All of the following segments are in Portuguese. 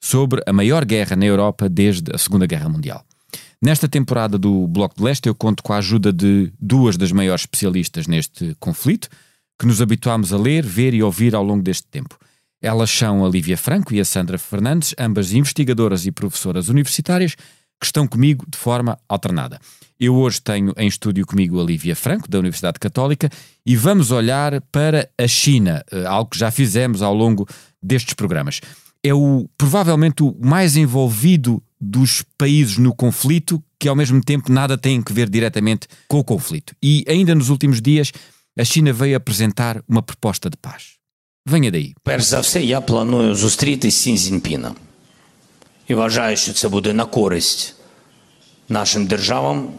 sobre a maior guerra na Europa desde a Segunda Guerra Mundial. Nesta temporada do Bloco de Leste, eu conto com a ajuda de duas das maiores especialistas neste conflito, que nos habituámos a ler, ver e ouvir ao longo deste tempo. Elas são a Lívia Franco e a Sandra Fernandes, ambas investigadoras e professoras universitárias, que estão comigo de forma alternada. Eu hoje tenho em estúdio comigo a Lívia Franco, da Universidade Católica, e vamos olhar para a China, eh, algo que já fizemos ao longo destes programas É o provavelmente o mais envolvido dos países no conflito, que ao mesmo tempo nada tem que ver diretamente com o conflito. E ainda nos últimos dias, a China veio apresentar uma proposta de paz. Venha daí. Перш за все, я планую зустрітись з Сін Цзіньпіном. І вважаю, що це буде на користь нашим державам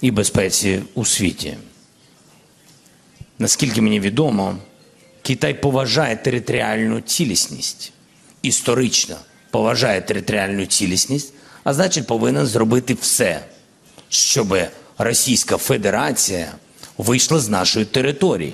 і безпеці у світі. Наскільки мені відомо, Китай поважає територіальну цілісність, Історично поважає територіальну цілісність, а значить повинен зробити все, щоб Російська Федерація вийшла з нашої території.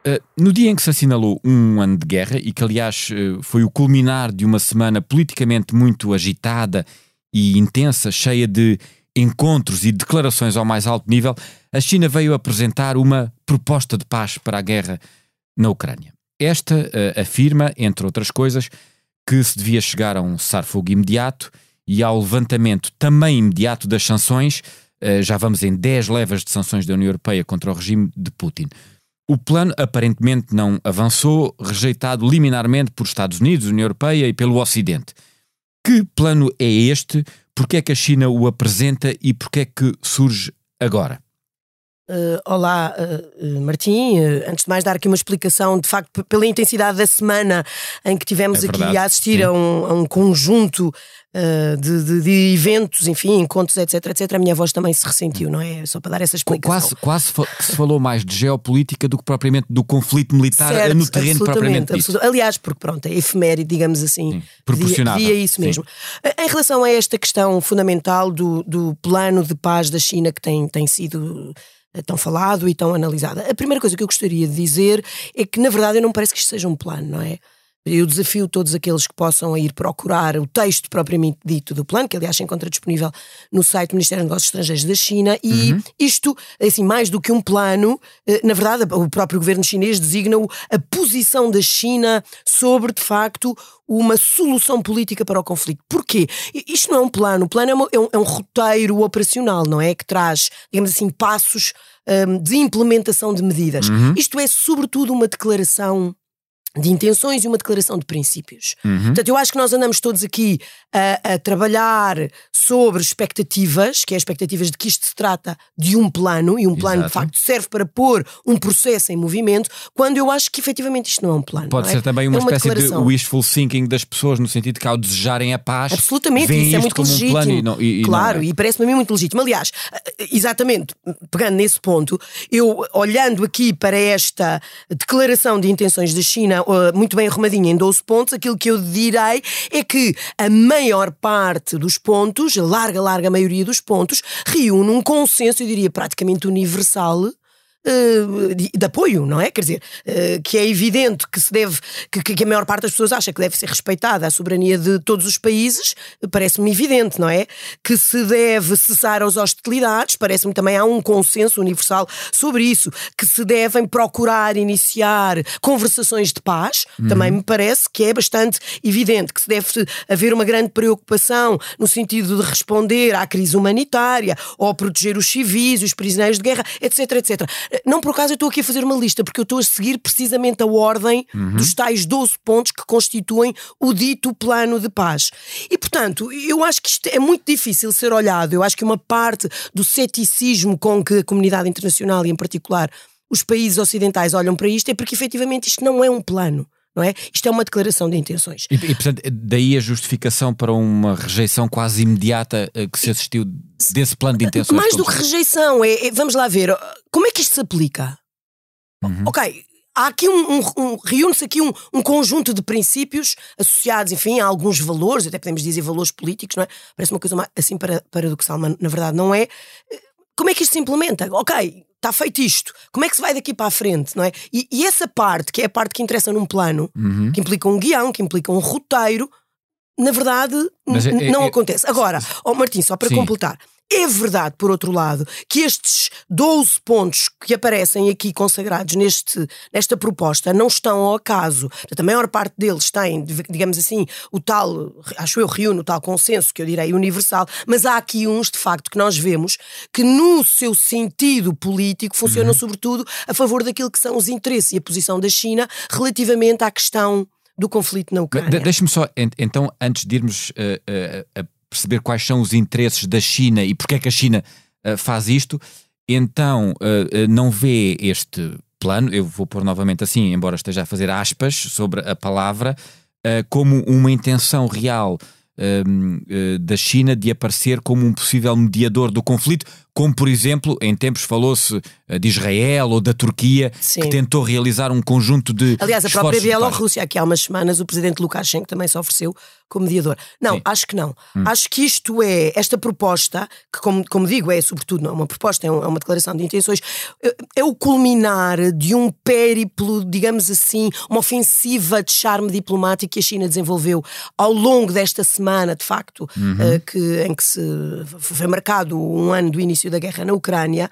Uh, no dia em que se assinalou um ano de guerra, e que aliás uh, foi o culminar de uma semana politicamente muito agitada e intensa, cheia de encontros e declarações ao mais alto nível, a China veio apresentar uma proposta de paz para a guerra na Ucrânia. Esta uh, afirma, entre outras coisas, que se devia chegar a um cessar-fogo imediato e ao levantamento também imediato das sanções. já vamos em 10 levas de sanções da União Europeia contra o regime de Putin. O plano aparentemente não avançou, rejeitado liminarmente por Estados Unidos, União Europeia e pelo Ocidente. Que plano é este? Porquê é que a China o apresenta e porquê é que surge agora? Uh, olá, uh, Martim. Uh, antes de mais, dar aqui uma explicação, de facto, pela intensidade da semana em que tivemos É aqui verdade, a assistir sim. a um, a um conjunto de, de- de eventos, enfim, encontros, etc, etc. A minha voz também se ressentiu, não é? Só para dar essa explicação. Quase, quase que se falou mais de geopolítica do que propriamente do conflito militar Certo, no terreno propriamente dito. Aliás, porque pronto, é efeméride, digamos assim. Sim, Via, via isso sim. mesmo. Em relação a esta questão fundamental do, do plano de paz da China que tem, tem sido tão falado e tão analisada, a primeira coisa que eu gostaria de dizer é que, na verdade, eu não parece que isto seja um plano, não é? Eu desafio todos aqueles que possam ir procurar o texto propriamente dito do plano, que aliás se encontra disponível no site do Ministério dos Negócios Estrangeiros da China, e isto, assim, mais do que um plano, eh, na verdade, o próprio governo chinês designa-o a posição da China sobre, de facto, uma solução política para o conflito. Porquê? Isto não é um plano, o plano é, uma- é um, é um roteiro operacional, não é? Que traz, digamos assim, passos hum, de implementação de medidas. Isto é, sobretudo, uma declaração de intenções e uma declaração de princípios. Portanto, eu acho que nós andamos todos aqui a, a trabalhar sobre expectativas, que é expectativas de que isto se trata de um plano, e um plano de Exato. facto serve para pôr um processo em movimento, quando eu acho que efetivamente isto não é um plano. Pode é? ser também uma, É espécie de declaração. wishful thinking das pessoas, no sentido que ao desejarem a paz, Absolutamente, isso é muito legítimo. um plano e não, e- e claro, é. e parece-me a mim muito legítimo. Aliás, eh, exatamente, pegando nesse ponto, eu olhando aqui para esta declaração de intenções da China, muito bem arrumadinha em 12 pontos, aquilo que eu direi é que a maior parte dos pontos, a larga, larga maioria dos pontos, reúne um consenso, eu diria praticamente universal, Uh, de, de, apoio, não é? Quer dizer, uh, que é evidente que se deve, que, que, a maior parte das pessoas acha que deve ser respeitada a soberania de todos os países, parece-me evidente, não é? Que se deve cessar as hostilidades, parece-me também há um consenso universal sobre isso, que se devem procurar iniciar conversações de paz, uhum. também me parece que é bastante evidente, que se deve haver uma grande preocupação no sentido de responder à crise humanitária, ou proteger os civis, os prisioneiros de guerra, etc, etc. Não por acaso eu estou aqui a fazer uma lista, porque eu estou a seguir precisamente a ordem uhum. dos tais 12 pontos que constituem o dito plano de paz. E, portanto, eu acho que isto é muito difícil ser olhado. Eu acho que uma parte do ceticismo com que a comunidade internacional, e em particular os países ocidentais, olham para isto é porque efetivamente isto não é um plano não é? Isto é uma declaração de intenções. E, e, portanto, daí a justificação para uma rejeição quase imediata eh, que se assistiu desse plano de intenções. Mais do que rejeição, é, é, vamos lá ver, como é que isto se aplica? Uhum. Ok, há aqui um, um, um reúne-se aqui um, um, conjunto de princípios associados, enfim, a alguns valores, até podemos dizer valores políticos, não é? Parece uma coisa assim paradoxal, mas na verdade não é. Como é que isto se implementa? Ok, está feito isto, como é que se vai daqui para a frente, não é? E, e essa parte, que é a parte que interessa num plano, uhum. que implica um guião, que implica um roteiro, na verdade é, não é, acontece. Agora, oh Martim, só para sim. completar, é verdade, por outro lado, que estes 12 pontos que aparecem aqui consagrados neste, nesta proposta não estão ao acaso. a maior parte deles tem, digamos assim, o tal, acho eu, reúne o tal consenso que eu direi universal, mas há aqui uns, de facto, que nós vemos que, no seu sentido político, funcionam uhum. sobretudo a favor daquilo que são os interesses e a posição da China relativamente à questão do conflito na Ucrânia. Deixe-me só, então, antes de irmos uh, uh, a perceber quais são os interesses da China e porque é que a China uh, faz isto, então uh, não vê este plano, eu vou pôr novamente assim, embora esteja a fazer aspas sobre a palavra, como uma intenção real da China de aparecer como um possível mediador do conflito, como por exemplo, em tempos falou-se de Israel ou da Turquia, Sim. que tentou realizar um conjunto de. Aliás, a própria Bielorrússia, aqui há umas semanas, o presidente Lukashenko também se ofereceu como mediador. Não, Sim. acho que não. Hum. Acho que isto é, esta proposta, que como, como digo, é sobretudo não é uma proposta, é, um, é uma declaração de intenções, é, é, o culminar de um périplo, digamos assim, uma ofensiva de charme diplomático que a China desenvolveu ao longo desta semana, de facto, uhum. uh, que, em que se foi marcado um ano do início da guerra na Ucrânia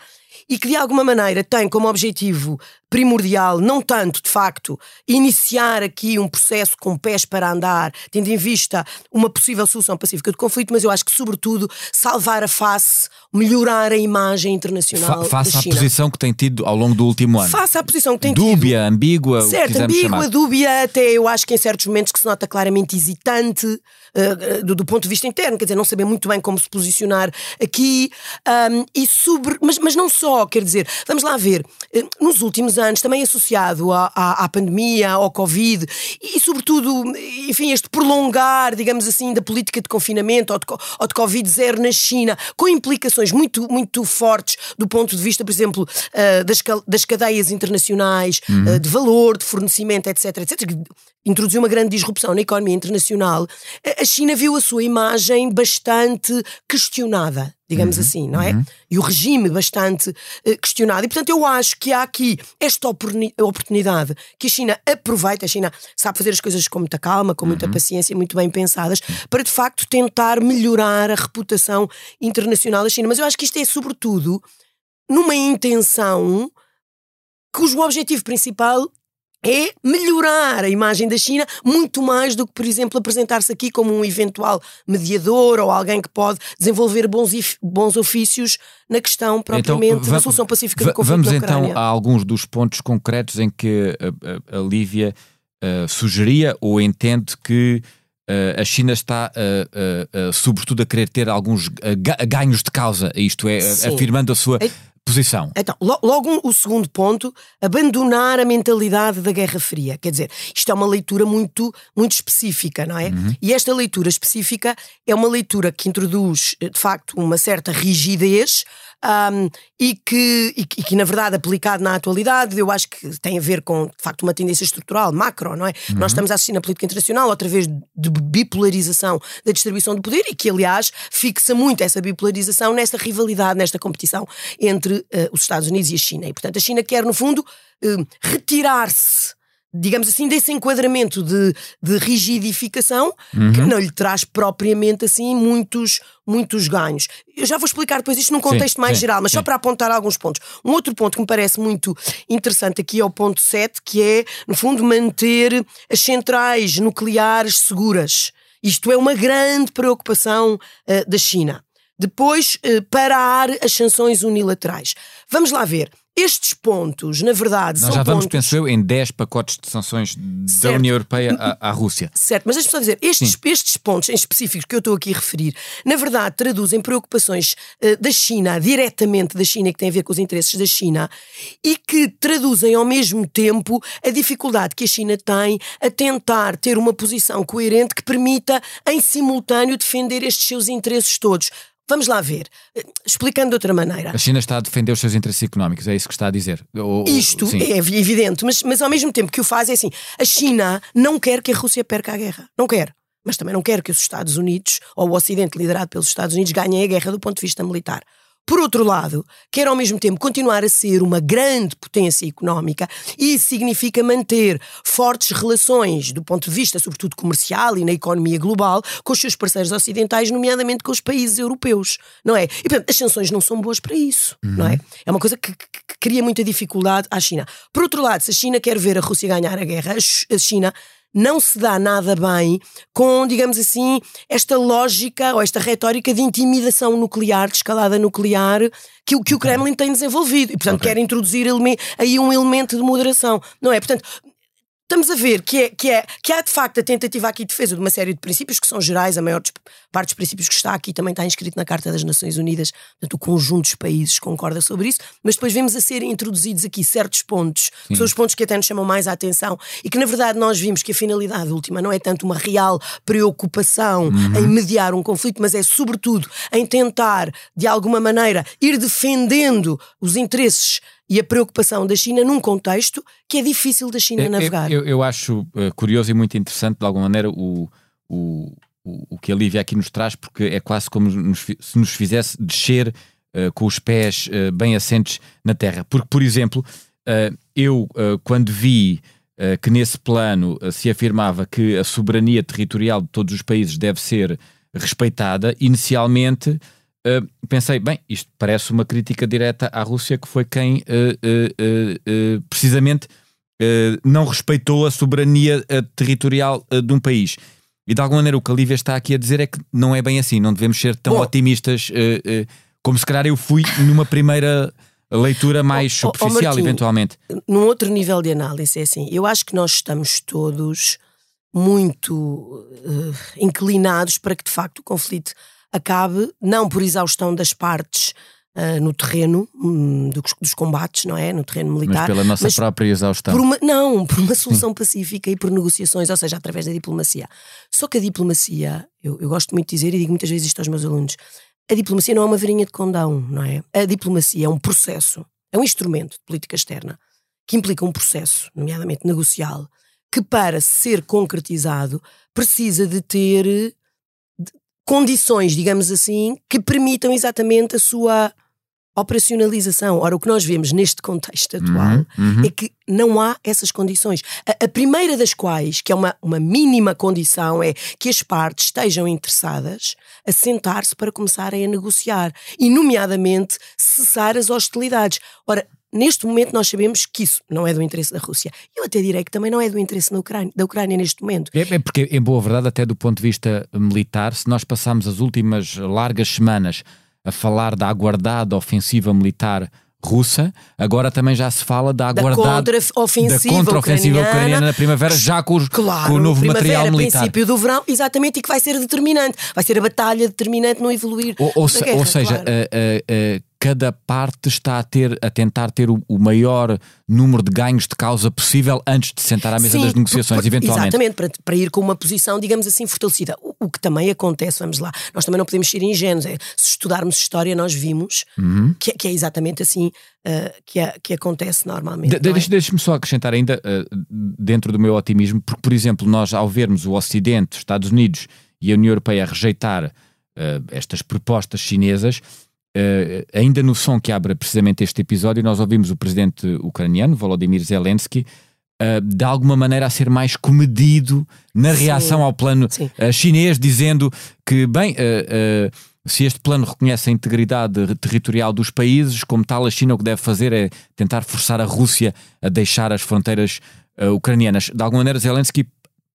e que de alguma maneira tem como objetivo primordial, não tanto, de facto, iniciar aqui um processo com pés para andar, tendo em vista uma possível solução pacífica do conflito, mas eu acho que, sobretudo, salvar a face, melhorar a imagem internacional. Fa face à posição que tem tido ao longo do último ano. Face à posição que tem dúbia, tido. Dúbia, ambígua. Certo, ambígua, chamar. dúbia, até eu acho que em certos momentos que se nota claramente hesitante uh, do, do, ponto de vista interno, quer dizer, não saber muito bem como se posicionar aqui. Um, e sobre. Mas, mas não só, quer dizer, vamos lá ver, uh, nos últimos anos, também associado à, à, à pandemia, ao Covid e, sobretudo, enfim, este prolongar, digamos assim, da política de confinamento ou de, ou de Covid zero na China, com implicações muito, muito fortes do ponto de vista, por exemplo, uh, das, das cadeias internacionais, uhum. uh, de valor, de fornecimento, etc, etc, introduziu uma grande disrupção na economia internacional, a China viu a sua imagem bastante questionada digamos uhum, assim, não é? Uhum. E o regime bastante uh, questionado. E portanto eu acho que há aqui esta oportunidade que a China aproveita, a China sabe fazer as coisas com muita calma, com muita uhum. paciência, muito bem pensadas, para de facto tentar melhorar a reputação internacional da China. Mas eu acho que isto é sobretudo numa intenção cujo objetivo principal é melhorar a imagem da China muito mais do que, por exemplo, apresentar-se aqui como um eventual mediador ou alguém que pode desenvolver bons, bons ofícios na questão então, propriamente então, da solução pacífica do conflito Vamos então a alguns dos pontos concretos em que a, a, a Lívia uh, sugeria ou entende que uh, a China está, uh, sobretudo, a querer ter alguns ganhos de causa, isto é, Sim. afirmando a sua posição. Então, logo o segundo ponto, abandonar a mentalidade da Guerra Fria. Quer dizer, isto é uma leitura muito, muito específica, não é? Uhum. E esta leitura específica é uma leitura que introduz, de facto, uma certa rigidez um, e, que, e, que, na verdade, aplicado na atualidade, eu acho que tem a ver com, de facto, uma tendência estrutural, macro, não é? Uhum. Nós estamos a assistir na política internacional outra vez de bipolarização da distribuição do poder e que, aliás, fixa muito essa bipolarização nesta rivalidade, nesta competição entre uh, os Estados Unidos e a China. E, portanto, a China quer, no fundo, uh, retirar-se digamos assim, desse enquadramento de, de rigidificação uhum. que não lhe traz propriamente assim muitos, muitos ganhos. Eu já vou explicar depois isto num contexto sim, mais sim, geral, mas sim. só para apontar alguns pontos. Um outro ponto que me parece muito interessante aqui é o ponto 7, que é, no fundo, manter as centrais nucleares seguras. Isto é uma grande preocupação uh, da China. Depois, uh, parar as sanções unilaterais. Vamos lá ver. Estes pontos, na verdade, Nós são já vamos, pontos... penso eu, em 10 pacotes de sanções certo. da União Europeia à, à, Rússia. Certo, mas deixa-me só dizer, estes, estes pontos em específico que eu estou aqui a referir, na verdade traduzem preocupações uh, da China, diretamente da China, que tem a ver com os interesses da China, e que traduzem ao mesmo tempo a dificuldade que a China tem a tentar ter uma posição coerente que permita, em simultâneo, defender estes seus interesses todos. Vamos lá ver. Explicando de outra maneira. A China está a defender os seus interesses económicos, é isso que está a dizer? Ou, Isto sim. é evidente, mas, mas ao mesmo tempo que o faz é assim: a China não quer que a Rússia perca a guerra. Não quer. Mas também não quer que os Estados Unidos, ou o Ocidente liderado pelos Estados Unidos, ganhem a guerra do ponto de vista militar. Por outro lado, quer ao mesmo tempo continuar a ser uma grande potência económica e isso significa manter fortes relações do ponto de vista, sobretudo comercial e na economia global, com os seus parceiros ocidentais, nomeadamente com os países europeus, não é? E portanto, as sanções não são boas para isso, uhum. não é? É uma coisa que, que, que cria muita dificuldade à China. Por outro lado, se a China quer ver a Rússia ganhar a guerra, a China não se dá nada bem com, digamos assim, esta lógica ou esta retórica de intimidação nuclear, de escalada nuclear, que, que o Kremlin tem desenvolvido. E, portanto, okay. quer introduzir aí um elemento de moderação. Não é? Portanto, estamos a ver que, é, que, é, que há de facto a tentativa aqui de defesa de uma série de princípios que são gerais, a maior parte dos princípios que está aqui também está inscrito na Carta das Nações Unidas, portanto o conjunto dos países concorda sobre isso, mas depois vemos a serem introduzidos aqui certos pontos, que são os pontos que até nos chamam mais a atenção e que na verdade nós vimos que a finalidade última não é tanto uma real preocupação uhum. em mediar um conflito, mas é sobretudo em tentar de alguma maneira ir defendendo os interesses e a preocupação da China num contexto que é difícil da China navegar. Eu, eu acho uh, curioso e muito interessante, de alguma maneira, o, o, o, o, que a Lívia aqui nos traz, porque é quase como nos, se nos fizesse descer uh, com os pés uh, bem assentes na terra. Porque, por exemplo, eu, quando vi que nesse plano se afirmava que a soberania territorial de todos os países deve ser respeitada, inicialmente Uh, pensei, bem, isto parece uma crítica direta à Rússia, que foi quem uh, uh, precisamente não respeitou a soberania territorial de um país. E de alguma maneira o que a Lívia está aqui a dizer é que não é bem assim, não devemos ser tão Bom, otimistas como se calhar eu fui numa primeira leitura mais superficial, oh, oh, Martim, eventualmente. Num outro nível de análise, é assim, eu acho que nós estamos todos muito inclinados para que de facto o conflito acabe, não por exaustão das partes uh, no terreno um, dos, dos, combates, não é? No terreno militar. Mas pela nossa mas própria exaustão. Por uma, não, por uma solução pacífica e por negociações, ou seja, através da diplomacia. Só que a diplomacia, eu, eu gosto muito de dizer e digo muitas vezes isto aos meus alunos, a diplomacia não é uma varinha de condão, não é? A diplomacia é um processo, é um instrumento de política externa que implica um processo, nomeadamente negocial, que para ser concretizado precisa de ter condições, digamos assim, que permitam exatamente a sua operacionalização. Ora, o que nós vemos neste contexto atual uhum, uhum. é que não há essas condições. A, a, primeira das quais, que é uma, uma mínima condição, é que as partes estejam interessadas a sentar-se para começarem a negociar e, nomeadamente, cessar as hostilidades. Ora, Neste momento nós sabemos que isso não é do interesse da Rússia. Eu até direi que também não é do interesse da Ucrânia, da Ucrânia neste momento. É, é porque, em boa verdade, até do ponto de vista militar, se nós passarmos as últimas largas semanas a falar da aguardada ofensiva militar russa, agora também já se fala da aguardada da contra-ofensiva contra ucraniana, ucraniana na primavera, já com, os, claro, com o novo material militar. princípio do verão, exatamente, e que vai ser determinante. Vai ser a batalha determinante no evoluir Ou, ou, se, guerra, ou seja, claro. uh, uh, uh, cada parte está a, ter, a tentar ter o, o maior número de ganhos de causa possível antes de sentar à mesa Sim, das negociações, por- eventualmente. Exatamente, para, para ir com uma posição, digamos assim, fortalecida. O, o que também acontece, vamos lá, nós também não podemos ser ingênuos. é, se estudarmos história, nós vimos Uhum. que, é- que é exatamente assim ah, que, é- que acontece normalmente. De- é? Deixa-me só acrescentar ainda, eh, dentro do meu otimismo, porque, por exemplo, nós, ao vermos o Ocidente, os Estados Unidos e a União Europeia rejeitar eh, estas propostas chinesas, eh, ainda no som que abre precisamente este episódio, nós ouvimos o presidente ucraniano, Volodymyr Zelensky, eh, de alguma maneira a ser mais comedido na Sim. reação ao plano eh, chinês, dizendo que, bem, se este plano reconhece a integridade territorial dos países, como tal, a China o que deve fazer é tentar forçar a Rússia a deixar as fronteiras ucranianas. De alguma maneira, Zelensky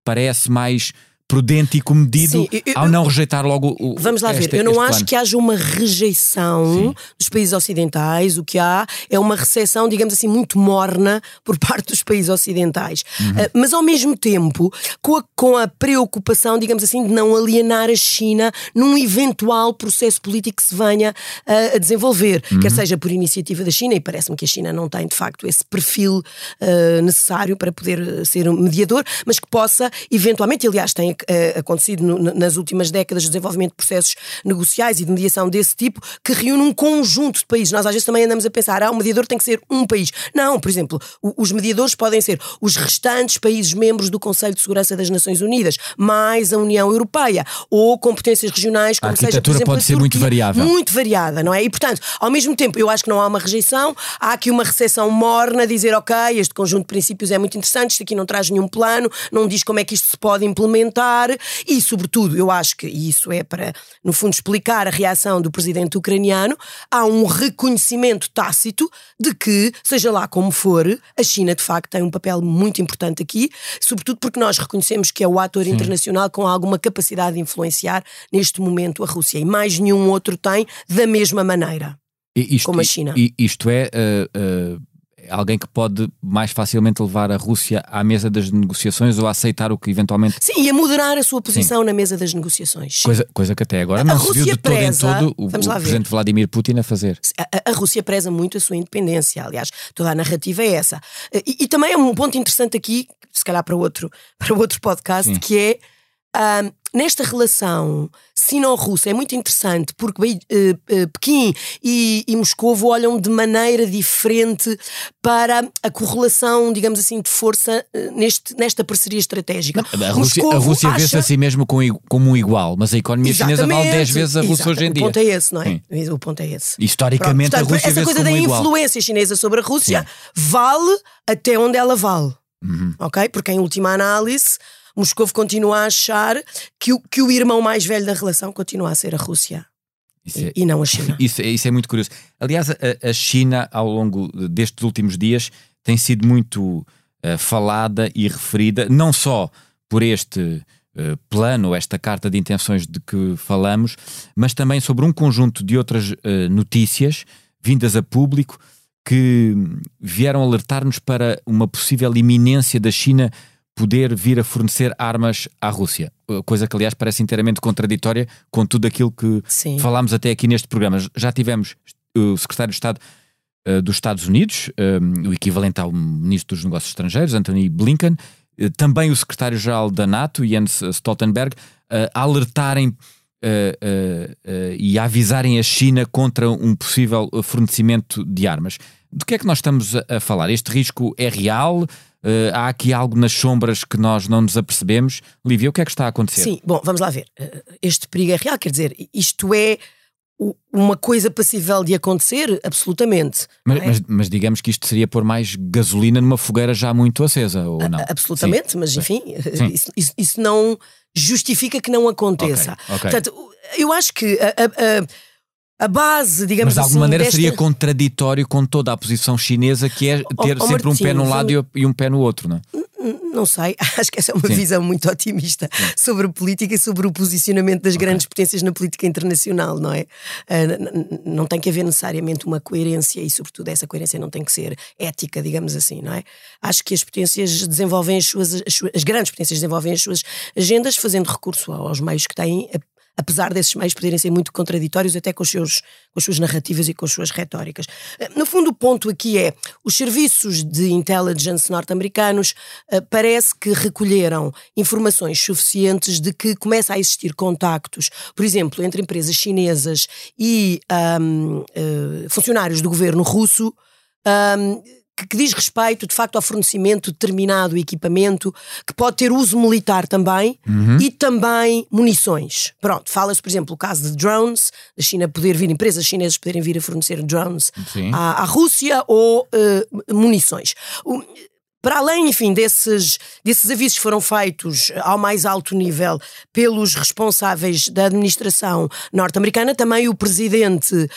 parece mais prudente e comedido Sim, eu- ao não rejeitar logo o. Vamos lá este- ver, eu não acho plano. que haja uma rejeição dos países ocidentais, o que há é uma recepção, digamos assim, muito morna por parte dos países ocidentais. Uhum. Ah, mas ao mesmo tempo, com a, com a preocupação, digamos assim, de não alienar a China num eventual processo político que se venha ah, a desenvolver, Uhum. quer seja por iniciativa da China, e parece-me que a China não tem de facto esse perfil ah, necessário para poder ser um mediador, mas que possa eventualmente, aliás tem ah, acontecido no- nas últimas décadas, o desenvolvimento de processos negociais e de mediação desse tipo, que reúne um conjunto de países. Nós às vezes também andamos a pensar, ah, o mediador tem que ser um país. Não, por exemplo, os mediadores podem ser os restantes países membros do Conselho de Segurança das Nações Unidas, mais a União Europeia, ou competências regionais, como A seja, por exemplo, pode ser muito variável. Muito variada, não é? E portanto, ao mesmo tempo, eu acho que não há uma rejeição, há aqui uma recepção morna, dizer, ok, este conjunto de princípios é muito interessante, isto aqui não traz nenhum plano, não diz como é que isto se pode implementar, e sobretudo, eu acho que, e isso é para, no fundo, explicar a reação do presidente ucraniano, há um reconhecimento tácito de que, seja lá como for, a China de facto tem um papel muito importante aqui, sobretudo porque nós reconhecemos que é o ator internacional com alguma capacidade de influenciar neste momento a Rússia e mais nenhum outro tem da mesma maneira. E Isto, como a China. e- isto é. eh, eh, alguém que pode mais facilmente levar a Rússia à mesa das negociações ou a aceitar o que eventualmente Sim, e a moderar a sua posição na mesa das negociações. Coisa, coisa que até agora A não se viu Rússia de todo preza- em todo o, o lá ver. presidente Vladimir Putin a fazer. A, a- a Rússia preza muito a sua independência, aliás, toda a narrativa é essa. E, e também é um ponto interessante aqui, se calhar para outro, para outro podcast, Sim. que é nesta relação sino-russa é muito interessante porque eh, eh, Pequim e, e Moscou olham de maneira diferente para a correlação, digamos assim, de força eh, neste, nesta parceria estratégica. A Rússia, Rússia vê-se acha- a si mesmo com como um igual, mas a economia chinesa vale 10 vezes a Rússia hoje em dia. O ponto é esse, não é? Sim. O ponto é esse. Historicamente, Pronto, a Rússia essa vê-se coisa da igual. influência chinesa sobre a Rússia Sim. vale até onde ela vale. Uhum. Ok? Porque em última análise, Moscou continua a achar que o, que o irmão mais velho da relação continua a ser a Rússia é- e, não a China. Isso, é- isso é muito curioso. Aliás, a, a China, ao longo destes últimos dias, tem sido muito eh, falada e referida, não só por este eh, plano, esta carta de intenções de que falamos, mas também sobre um conjunto de outras eh, notícias vindas a público que vieram alertar-nos para uma possível iminência da China poder vir a fornecer armas à Rússia. Eh, Coisa que, aliás, parece inteiramente contraditória com tudo aquilo que Sim. falámos até aqui neste programa. Já tivemos o secretário de Estado eh, dos Estados Unidos, eh, o equivalente ao ministro dos Negócios Estrangeiros, Anthony Blinken, eh, também o secretário-geral da NATO, Jens Stoltenberg, a alertarem eh, e avisarem a China contra um possível fornecimento de armas. Do que é que nós estamos a falar? Este risco é real? Eh, há aqui algo nas sombras que nós não nos apercebemos? Lívia, o que é que está a acontecer? Sim, bom, vamos lá ver. Eh, Este perigo é real, quer dizer, isto é uma coisa passível de acontecer? Absolutamente. Mas, é? mas- mas digamos que isto seria pôr mais gasolina numa fogueira já muito acesa, ou não? A- Absolutamente, Sim. mas enfim, isso, isso- isso não justifica que não aconteça. Ok, ok. Portanto, eu acho que a, a- a- base, digamos Mas de assim. alguma maneira desta- seria contraditório com toda a posição chinesa que é Oh, ter oh, sempre um pé num lado e o- e um pé no outro, não é? Não sei, acho que essa é uma Sim. visão muito otimista sobre a política e sobre o posicionamento das grandes potências na política internacional, não é? Ah, não tem que haver necessariamente uma coerência e, sobretudo, essa coerência não tem que ser ética, digamos assim, não é? Acho que as potências desenvolvem as suas, as suas- as grandes potências desenvolvem as suas agendas fazendo recurso aos meios que têm apesar desses meios poderem ser muito contraditórios até com, os seus, com as suas narrativas e com as suas retóricas. Eh, no fundo, o ponto aqui é os serviços de intelligence norte-americanos uh, parece que recolheram informações suficientes de que começa a existir contactos, por exemplo, entre empresas chinesas e um, uh, funcionários do governo russo. Um, que, que, diz respeito, de facto, ao fornecimento de determinado equipamento que pode ter uso militar também uhum. e também munições. Pronto, fala-se, por exemplo, o caso de drones, da China poder vir, empresas chinesas poderem vir a fornecer drones à, à, Rússia ou uh, munições. O, para além, enfim, desses, desses avisos foram feitos ao mais alto nível pelos responsáveis da administração norte-americana, também o presidente uh,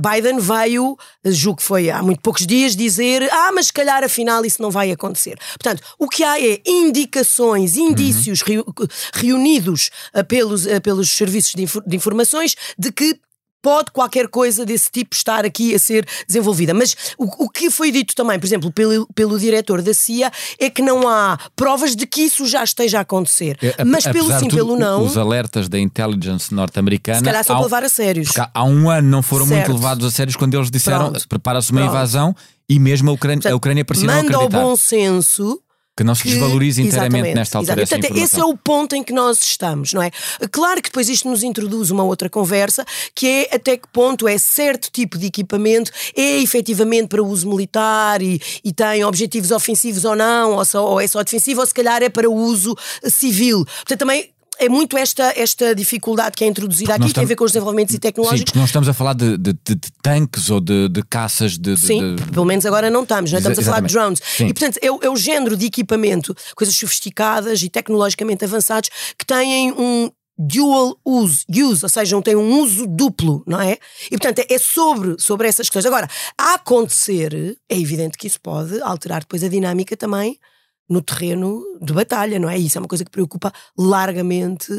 Biden veio, julgo que foi há muito poucos dias, dizer: ah, mas se calhar afinal isso não vai acontecer. Portanto, o que há é indicações, indícios uhum. reunidos uh, pelos, uh, pelos serviços de, de informações de que pode qualquer coisa desse tipo estar aqui a ser desenvolvida. Mas o, o que foi dito também, por exemplo, pelo, pelo diretor da CIA, é que não há provas de que isso já esteja a acontecer. É, Mas pelo sim, tudo, pelo não. Os alertas da intelligence norte-americana. Se calhar são para levar a sérios. Há, há, um ano não foram certo. muito levados a sérios quando eles disseram prepara-se uma Pronto. invasão e mesmo a Ucrânia, Portanto, a Ucrânia parecia manda não acreditar. ao bom senso que não se inteiramente nesta altura exatamente. Portanto, esse é o ponto em que nós estamos, não é? Claro que depois isto nos introduz uma outra conversa, que é até que ponto é certo tipo de equipamento é efetivamente para uso militar e, e tem objetivos ofensivos ou não, ou, só, ou é só defensivo, ou se calhar é para uso civil. Portanto, também é muito esta, esta dificuldade que é introduzida aqui, estamos, tem a ver com os desenvolvimentos e tecnológicos. Sim, porque não estamos a falar de, de, de, de tanques ou de, de caças de, Sim, pelo menos agora não estamos, não é? estamos a falar de drones. Sim. E portanto é, é o género de equipamento, coisas sofisticadas e tecnologicamente avançados que têm um dual use, use, ou seja, tem um uso duplo, não é? E portanto é sobre, sobre essas questões. Agora, a acontecer, é evidente que isso pode alterar depois a dinâmica também no terreno de batalha, não é? Isso é uma coisa que preocupa largamente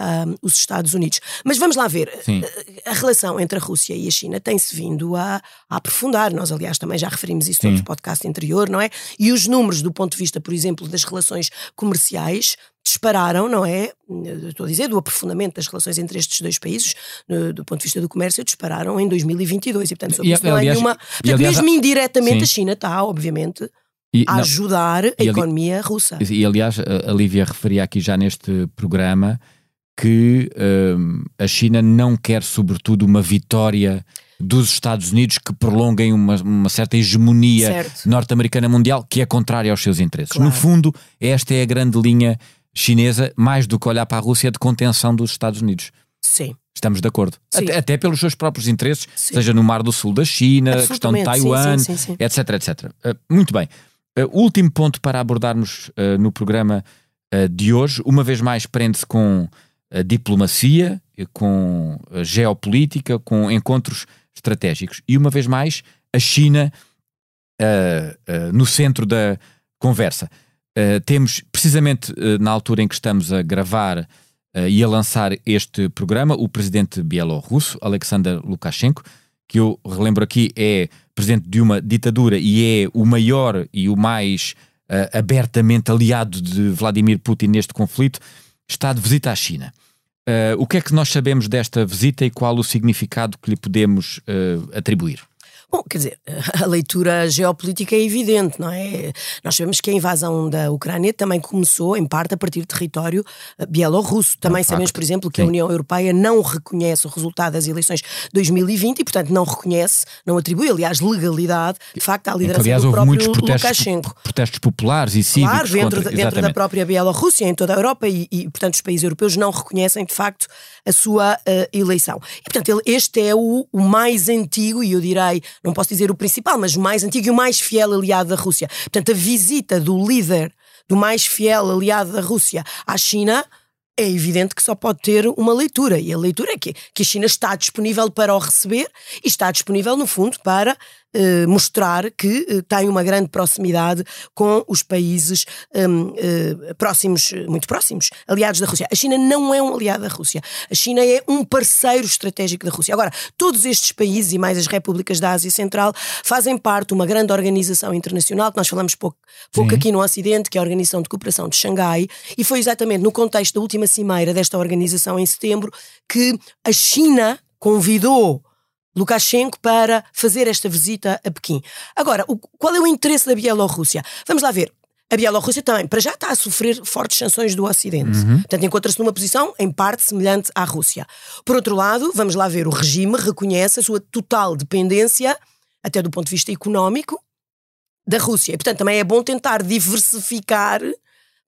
um, os Estados Unidos. Mas vamos lá ver, Sim. a relação entre a Rússia e a China tem-se vindo a, a, aprofundar. Nós, aliás, também já referimos isso no podcast anterior, não é? E os números, do ponto de vista, por exemplo, das relações comerciais, dispararam, não é? Estou a dizer, do aprofundamento das relações entre estes dois países, do ponto de vista do comércio, dispararam em 2022. E, portanto, sobre e, isso não há nenhuma. Portanto, aliás, mesmo indiretamente, sim. a China está, obviamente e, a ajudar a e, economia russa. E, aliás, a Lívia referia aqui já neste programa que um, a China não quer, sobretudo, uma vitória dos Estados Unidos que prolonguem uma, uma certa hegemonia norte-americana mundial que é contrária aos seus interesses. Claro. No fundo, esta é a grande linha chinesa, mais do que olhar para a Rússia, de contenção dos Estados Unidos. Sim. Estamos de acordo. Até, até, pelos seus próprios interesses, sim. seja no Mar do Sul da China, a questão de Taiwan, sim, sim, etc, etc. Uh, muito bem. Uh, último ponto para abordarmos uh, no programa uh, de hoje, uma vez mais prende-se com a diplomacia, com a geopolítica, com encontros estratégicos. E uma vez mais, a China no centro da conversa. temos, precisamente na altura em que estamos a gravar e a lançar este programa, o presidente bielorrusso, Alexander Lukashenko, que eu relembro aqui é presidente de uma ditadura e é o maior e o mais uh, abertamente aliado de Vladimir Putin neste conflito, está de visita à China. Uh, o que é que nós sabemos desta visita e qual o significado que lhe podemos uh, atribuir? Bom, quer dizer, a leitura geopolítica é evidente, não é? Nós sabemos que a invasão da Ucrânia também começou, em parte, a partir do território eh, bielorrusso. Também é sabemos, por exemplo, que Sim. a União Europeia não reconhece o resultado das eleições de 2020 e, portanto, não reconhece, não atribui, aliás, legalidade, de facto, à liderança aliás, do próprio muitos protestos, Lukashenko. Protestos populares e cívicos. Claro, dentro, contra, dentro da própria Bielorrússia, em toda a Europa e, e, portanto, os países europeus não reconhecem, de facto, a sua uh, eleição. E, portanto, este é o, o mais antigo e, eu direi, não posso dizer o principal, mas o mais antigo e o mais fiel aliado da Rússia. Portanto, a visita do líder, do mais fiel aliado da Rússia à China é evidente que só pode ter uma leitura. E a leitura é que, que a China está disponível para o receber e está disponível, no fundo, para eh, mostrar que eh, tem uma grande proximidade com os países hum, eh, próximos, muito próximos, aliados da Rússia. A China não é um aliado da Rússia. A China é um parceiro estratégico da Rússia. Agora, todos estes países e mais as repúblicas da Ásia Central fazem parte de uma grande organização internacional que nós falamos pouco, pouco aqui no Ocidente, que é a Organização de Cooperação de Xangai, e foi exatamente no contexto da última cimeira desta organização em setembro que a China convidou Lukashenko para fazer esta visita a Pequim. Agora, o, qual é o interesse da Bielorrússia? Vamos lá ver. A Bielorrússia também, para já está a sofrer fortes sanções do Ocidente. Portanto, encontra-se numa posição, em parte, semelhante à Rússia. Por outro lado, vamos lá ver, o regime reconhece a sua total dependência, até do ponto de vista económico, da Rússia. E, portanto, também é bom tentar diversificar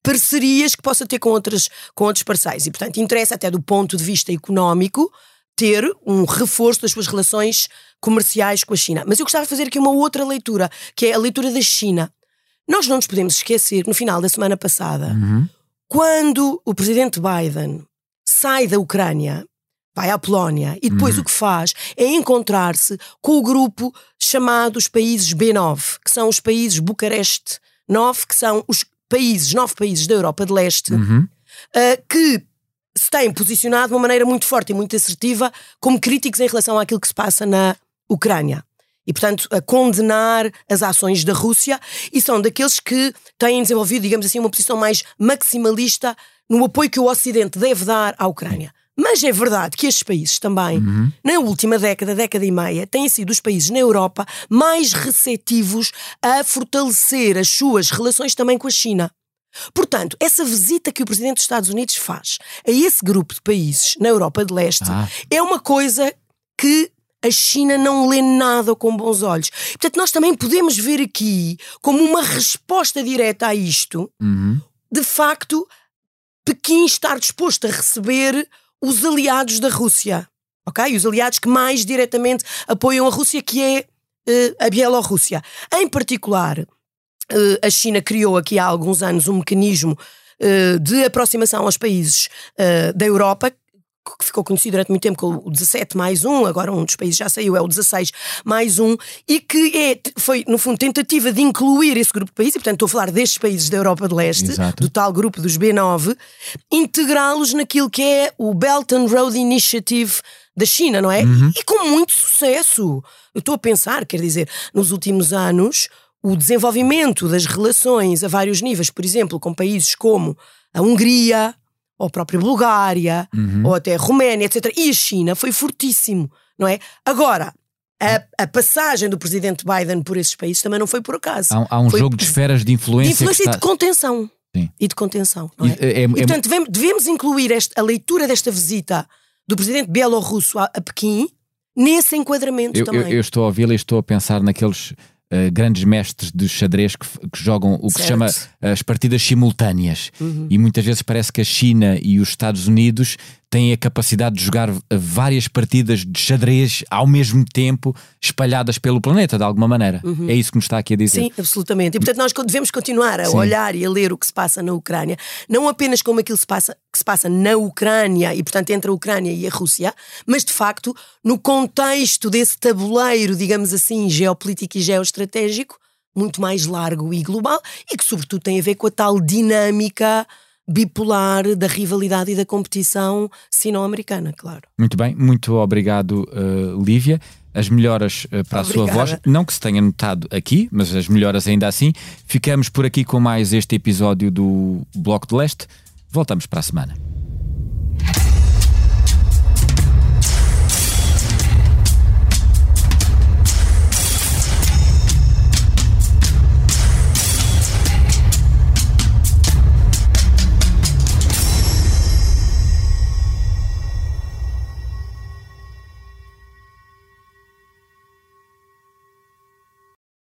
parcerias que possa ter com, outras, com outros parceiros. E, portanto, interessa até do ponto de vista económico ter um reforço das suas relações comerciais com a China. Mas eu gostava de fazer aqui uma outra leitura, que é a leitura da China. Nós não nos podemos esquecer, no final da semana passada, quando o presidente Biden sai da Ucrânia, vai à Polónia e depois o que faz é encontrar-se com o grupo chamado os países B9, que são os países Bucareste 9, que são os países, nove países da Europa de Leste, ah, que se têm posicionado de uma maneira muito forte e muito assertiva como críticos em relação àquilo que se passa na Ucrânia. E, portanto, a condenar as ações da Rússia e são daqueles que têm desenvolvido, digamos assim, uma posição mais maximalista no apoio que o Ocidente deve dar à Ucrânia. Mas é verdade que estes países também, na última década, década e meia, têm sido os países na Europa mais receptivos a fortalecer as suas relações também com a China. Portanto, essa visita que o Presidente dos Estados Unidos faz a esse grupo de países na Europa de Leste Ah. é uma coisa que a China não lê nada com bons olhos. Portanto, nós também podemos ver aqui como uma resposta direta a isto, de facto, Pequim estar disposto a receber os aliados da Rússia. Ok? Os aliados que mais diretamente apoiam a Rússia, que é eh, a Bielorrússia. Em particular, a China criou aqui há alguns anos um mecanismo eh, de aproximação aos países eh, da Europa que ficou conhecido durante muito tempo como o 17 mais um, agora um dos países já saiu, é o 16 mais um, e que é, foi, no fundo, tentativa de incluir esse grupo de países, e portanto estou a falar destes países da Europa de Leste, Exato. do tal grupo dos B9, integrá-los naquilo que é o Belt and Road Initiative da China, não é? E com muito sucesso. Eu estou a pensar, quer dizer, nos últimos anos, o desenvolvimento das relações a vários níveis, por exemplo, com países como a Hungria, ou a própria Bulgária, ou até a Roménia, etc. E a China foi fortíssimo, não é? Agora, a, a passagem do presidente Biden por esses países também não foi por acaso. Há, há um Foi jogo de esferas de influência, de influência que e está... de contenção. Sim. E de contenção. Não é? E, é- é- E, portanto, devemos, devemos incluir esta- a leitura desta visita do presidente bielorrusso a, a Pequim nesse enquadramento Eu, também. eu- eu estou a ouvi-la e estou a pensar naqueles eh, grandes mestres de xadrez que, que jogam o que se Certo. chama as partidas simultâneas. Uhum. E muitas vezes parece que a China e os Estados Unidos têm a capacidade de jogar eh, várias partidas de xadrez ao mesmo tempo, espalhadas pelo planeta, de alguma maneira. É isso que nos está aqui a dizer. Uhum. Sim, absolutamente. E portanto nós devemos continuar a Sim. olhar e a ler o que se passa na Ucrânia, não apenas como aquilo se passa, que se passa na Ucrânia e portanto entre a Ucrânia e a Rússia, mas de facto no contexto desse tabuleiro, digamos assim, geopolítico e geoestratégico, muito mais largo e global e que sobretudo tem a ver com a tal dinâmica bipolar da rivalidade e da competição sino-americana, claro. Muito bem, muito obrigado, eh, Lívia. As melhoras eh, para a sua Obrigada. voz, não que se tenha notado aqui, mas as melhoras ainda assim. Ficamos por aqui com mais este episódio do Bloco de Leste. Voltamos para a semana.